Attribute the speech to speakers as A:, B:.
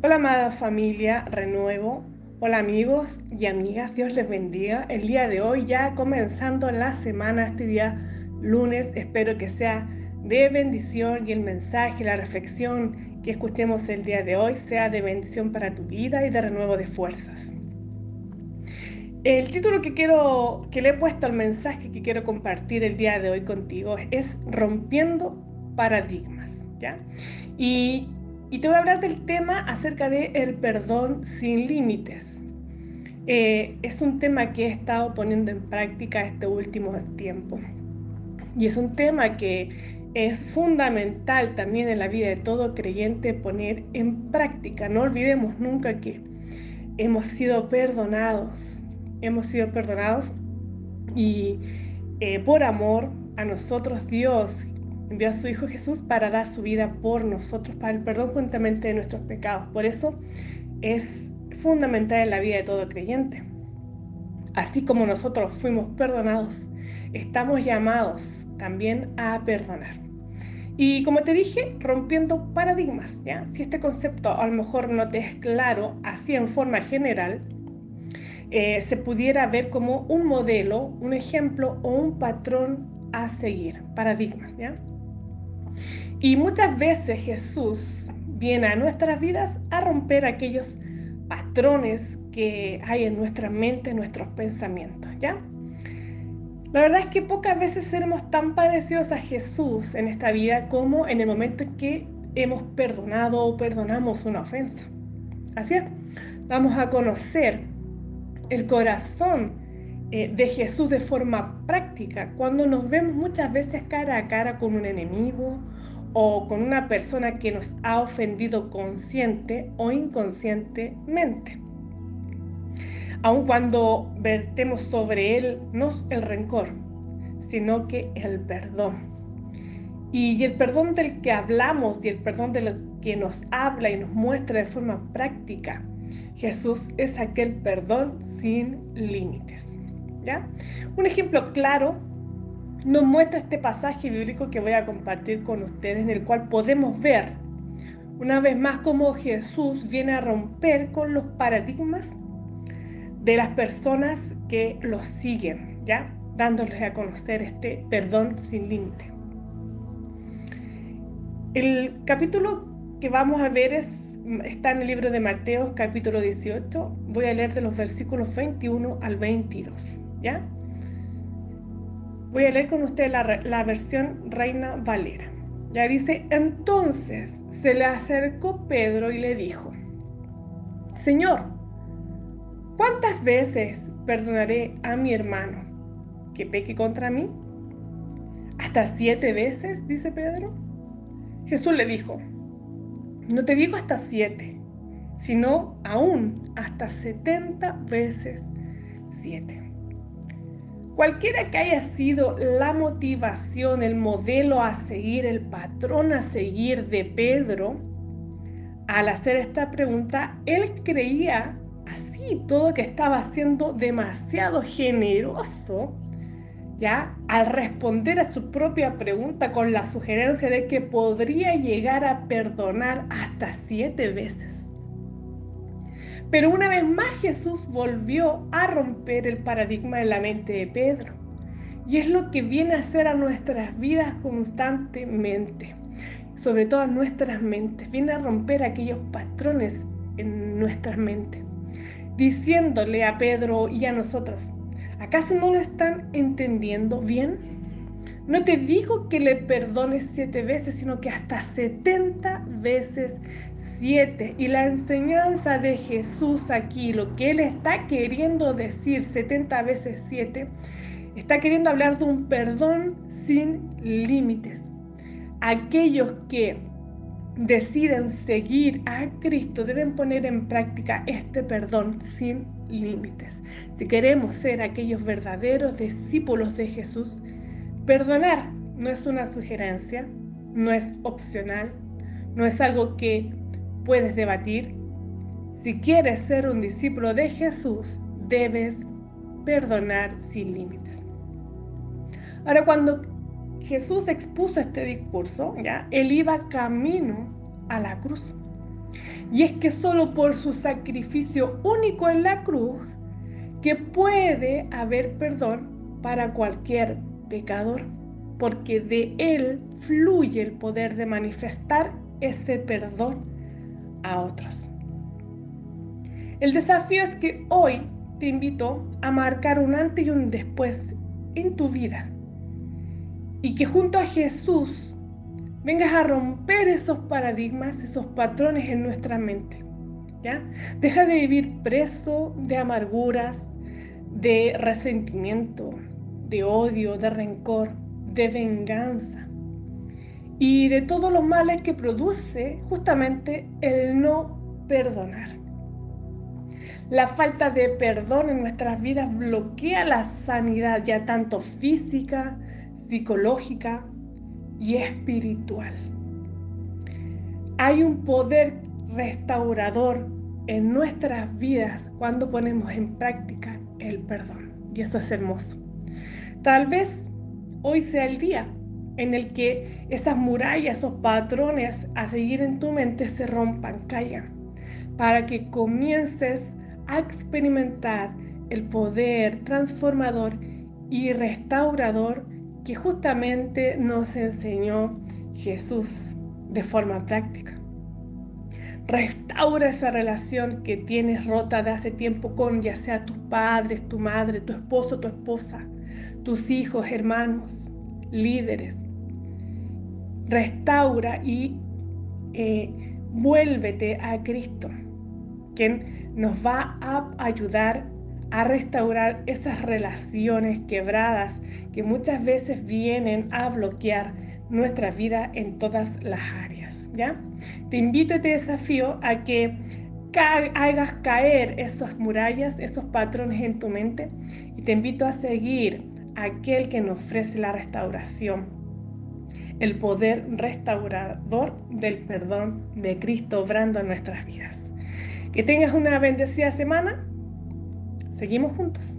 A: Hola amada familia, renuevo. Hola amigos y amigas, Dios les bendiga. El día de hoy ya comenzando la semana, este día lunes, espero que sea de bendición y el mensaje, la reflexión que escuchemos el día de hoy sea de bendición para tu vida y de renuevo de fuerzas. El título que quiero que le he puesto al mensaje que quiero compartir el día de hoy contigo es Rompiendo paradigmas, ¿ya? Y y te voy a hablar del tema acerca de el perdón sin límites. Eh, es un tema que he estado poniendo en práctica este último tiempo. Y es un tema que es fundamental también en la vida de todo creyente poner en práctica. No olvidemos nunca que hemos sido perdonados. Hemos sido perdonados y eh, por amor a nosotros Dios envió a su Hijo Jesús para dar su vida por nosotros, para el perdón juntamente de nuestros pecados. Por eso es fundamental en la vida de todo creyente. Así como nosotros fuimos perdonados, estamos llamados también a perdonar. Y como te dije, rompiendo paradigmas, ¿ya? Si este concepto a lo mejor no te es claro así en forma general, eh, se pudiera ver como un modelo, un ejemplo o un patrón a seguir, paradigmas, ¿ya? Y muchas veces Jesús viene a nuestras vidas a romper aquellos patrones que hay en nuestra mente, en nuestros pensamientos, ¿ya? La verdad es que pocas veces seremos tan parecidos a Jesús en esta vida como en el momento en que hemos perdonado o perdonamos una ofensa. Así es, vamos a conocer el corazón eh, de Jesús de forma práctica cuando nos vemos muchas veces cara a cara con un enemigo o con una persona que nos ha ofendido consciente o inconscientemente. Aun cuando vertemos sobre él no el rencor, sino que el perdón. Y el perdón del que hablamos y el perdón del que nos habla y nos muestra de forma práctica, Jesús es aquel perdón sin límites. Un ejemplo claro nos muestra este pasaje bíblico que voy a compartir con ustedes, en el cual podemos ver una vez más cómo Jesús viene a romper con los paradigmas de las personas que los siguen, ¿ya? Dándoles a conocer este perdón sin límite. El capítulo que vamos a ver es, está en el libro de Mateo, capítulo 18. Voy a leer de los versículos 21 al 22, ¿ya? Voy a leer con usted la, versión Reina Valera. Ya dice, entonces se le acercó Pedro y le dijo, Señor, ¿cuántas veces perdonaré a mi hermano que peque contra mí? ¿Hasta siete veces? dice Pedro. Jesús le dijo, no te digo hasta siete, sino aún hasta setenta veces siete. Cualquiera que haya sido la motivación, el modelo a seguir, el patrón a seguir de Pedro, al hacer esta pregunta, él creía así todo que estaba siendo demasiado generoso, ya al responder a su propia pregunta con la sugerencia de que podría llegar a perdonar hasta siete veces. Pero una vez más Jesús volvió a romper el paradigma en la mente de Pedro. Y es lo que viene a hacer a nuestras vidas constantemente, sobre todo a nuestras mentes. Viene a romper aquellos patrones en nuestras mentes, diciéndole a Pedro y a nosotros, ¿acaso no lo están entendiendo bien? No te digo que le perdones siete veces, sino que hasta setenta veces y la enseñanza de Jesús aquí, lo que Él está queriendo decir 70 veces 7, está queriendo hablar de un perdón sin límites. Aquellos que deciden seguir a Cristo deben poner en práctica este perdón sin límites. Si queremos ser aquellos verdaderos discípulos de Jesús, perdonar no es una sugerencia, no es opcional, no es algo que puedes debatir. Si quieres ser un discípulo de Jesús, debes perdonar sin límites. Ahora, cuando Jesús expuso este discurso, ya, él iba camino a la cruz. Y es que solo por su sacrificio único en la cruz, que puede haber perdón para cualquier pecador, porque de él fluye el poder de manifestar ese perdón a otros. El desafío es que hoy te invito a marcar un antes y un después en tu vida y que junto a Jesús vengas a romper esos paradigmas, esos patrones en nuestra mente. ¿ya? Deja de vivir preso de amarguras, de resentimiento, de odio, de rencor, de venganza y de todos los males que produce justamente el no perdonar. La falta de perdón en nuestras vidas bloquea la sanidad ya tanto física, psicológica y espiritual. Hay un poder restaurador en nuestras vidas cuando ponemos en práctica el perdón. Y eso es hermoso. Tal vez hoy sea el día en el que esas murallas, esos patrones a seguir en tu mente se rompan, caigan, para que comiences a experimentar el poder transformador y restaurador que justamente nos enseñó Jesús de forma práctica. Restaura esa relación que tienes rota de hace tiempo con ya sea tus padres, tu madre, tu esposo, tu esposa, tus hijos, hermanos, líderes. Restaura y eh, vuélvete a Cristo, quien nos va a ayudar a restaurar esas relaciones quebradas que muchas veces vienen a bloquear nuestra vida en todas las áreas. ¿ya? Te invito y te desafío a que hagas caer esas murallas, esos patrones en tu mente y te invito a seguir a aquel que nos ofrece la restauración, el poder restaurador del perdón de Cristo obrando en nuestras vidas. Que tengas una bendecida semana Seguimos juntos.